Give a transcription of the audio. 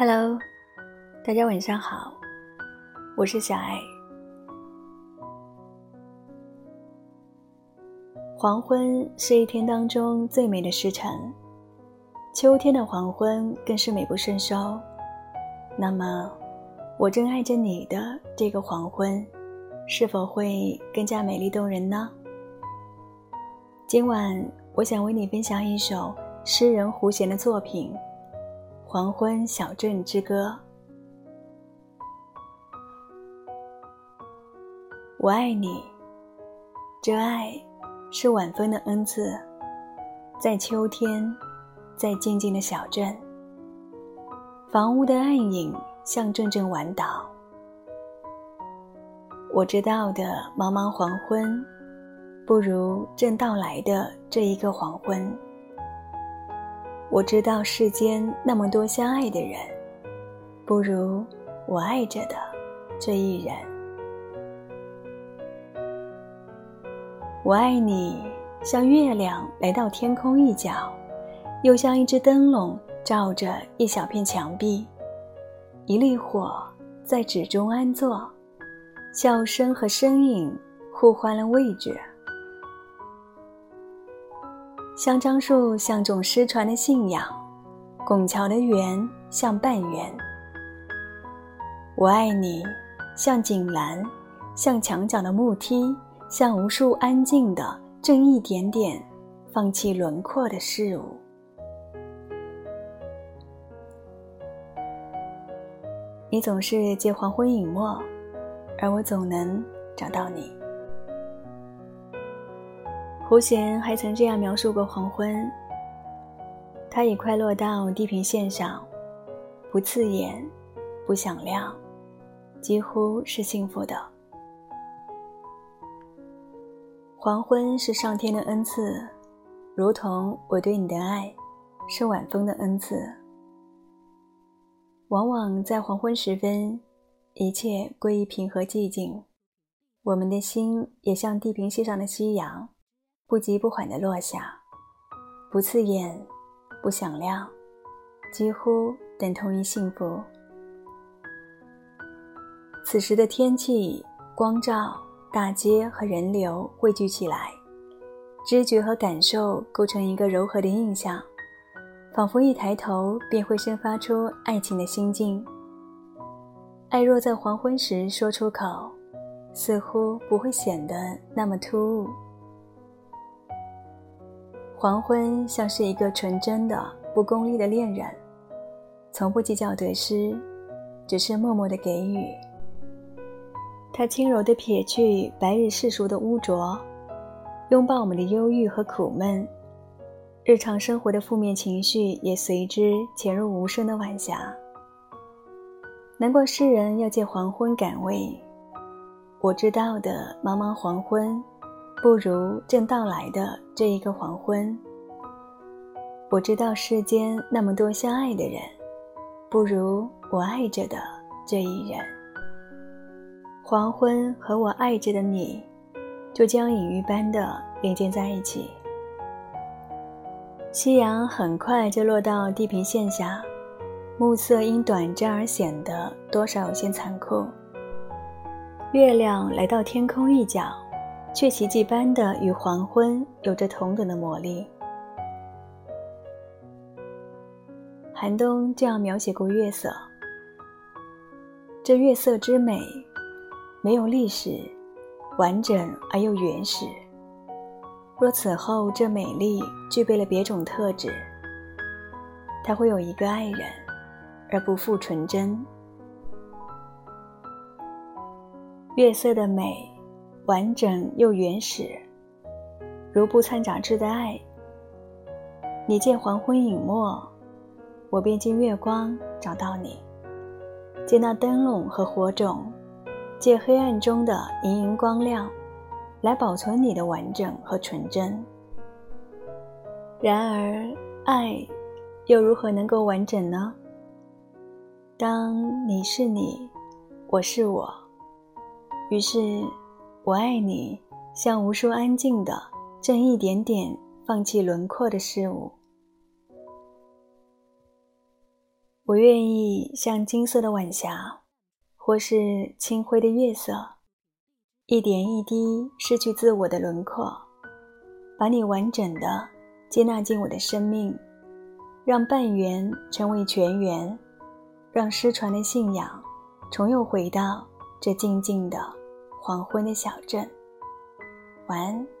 Hello，大家晚上好，我是小爱。黄昏是一天当中最美的时辰，秋天的黄昏更是美不胜收。那么，我正爱着你的这个黄昏，是否会更加美丽动人呢？今晚，我想为你分享一首诗人胡弦的作品。黄昏小镇之歌，我爱你。这爱是晚风的恩赐，在秋天，在静静的小镇，房屋的暗影像阵阵晚岛。我知道的茫茫黄昏，不如正到来的这一个黄昏。我知道世间那么多相爱的人，不如我爱着的这一人。我爱你，像月亮来到天空一角，又像一只灯笼照着一小片墙壁，一粒火在纸中安坐，笑声和身影互换了位置。香樟树像种失传的信仰，拱桥的圆像半圆。我爱你，像锦兰，像墙角的木梯，像无数安静的正一点点放弃轮廓的事物。你总是借黄昏隐没，而我总能找到你。胡弦还曾这样描述过黄昏：它已快落到地平线上，不刺眼，不响亮，几乎是幸福的。黄昏是上天的恩赐，如同我对你的爱是晚风的恩赐。往往在黄昏时分，一切归于平和寂静，我们的心也像地平线上的夕阳。不急不缓地落下，不刺眼，不响亮，几乎等同于幸福。此时的天气、光照、大街和人流汇聚起来，知觉和感受构成一个柔和的印象，仿佛一抬头便会生发出爱情的心境。爱若在黄昏时说出口，似乎不会显得那么突兀。黄昏像是一个纯真的、不功利的恋人，从不计较得失，只是默默的给予。他轻柔地撇去白日世俗的污浊，拥抱我们的忧郁和苦闷，日常生活的负面情绪也随之潜入无声的晚霞。难怪诗人要借黄昏感慰，我知道的茫茫黄昏。不如正到来的这一个黄昏。我知道世间那么多相爱的人，不如我爱着的这一人。黄昏和我爱着的你，就将隐喻般的连接在一起。夕阳很快就落到地平线下，暮色因短暂而显得多少有些残酷。月亮来到天空一角。却奇迹般的与黄昏有着同等的魔力。寒冬这样描写过月色：这月色之美，没有历史，完整而又原始。若此后这美丽具备了别种特质，它会有一个爱人，而不复纯真。月色的美。完整又原始，如不掺杂质的爱。你见黄昏隐没，我便借月光找到你；借那灯笼和火种，借黑暗中的莹莹光亮，来保存你的完整和纯真。然而，爱又如何能够完整呢？当你是你，我是我，于是。我爱你，像无数安静的、正一点点放弃轮廓的事物。我愿意像金色的晚霞，或是清辉的月色，一点一滴失去自我的轮廓，把你完整的接纳进我的生命，让半圆成为全圆，让失传的信仰重又回到这静静的黄昏的小镇。晚安。